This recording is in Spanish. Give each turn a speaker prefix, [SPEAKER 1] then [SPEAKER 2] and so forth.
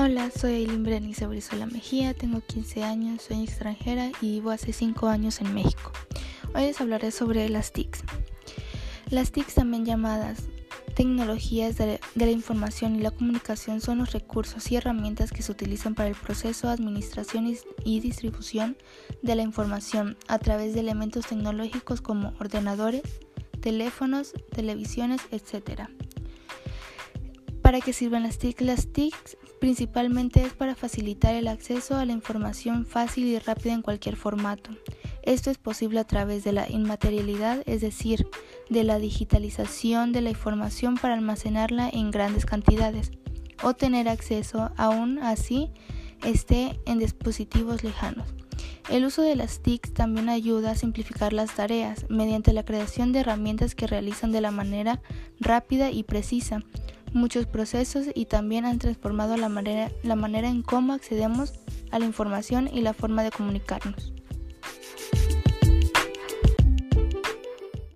[SPEAKER 1] Hola, soy Eileen Berenice Brizola Mejía, tengo 15 años, soy extranjera y vivo hace 5 años en México. Hoy les hablaré sobre las TICs. Las TICs, también llamadas tecnologías de, de, la información y la comunicación, son los recursos y herramientas que se utilizan para el proceso, administración y distribución de la información a través de elementos tecnológicos como ordenadores, teléfonos, televisiones, etc. ¿Para qué sirven las TIC? Las TIC principalmente es para facilitar el acceso a la información fácil y rápida en cualquier formato. Esto es posible a través de la inmaterialidad, es decir, de la digitalización de la información para almacenarla en grandes cantidades o tener acceso aún así esté en dispositivos lejanos. El uso de las TIC también ayuda a simplificar las tareas mediante la creación de herramientas que realizan de la manera rápida y precisa muchos procesos y también han transformado la manera, la manera en cómo accedemos a la información y la forma de comunicarnos.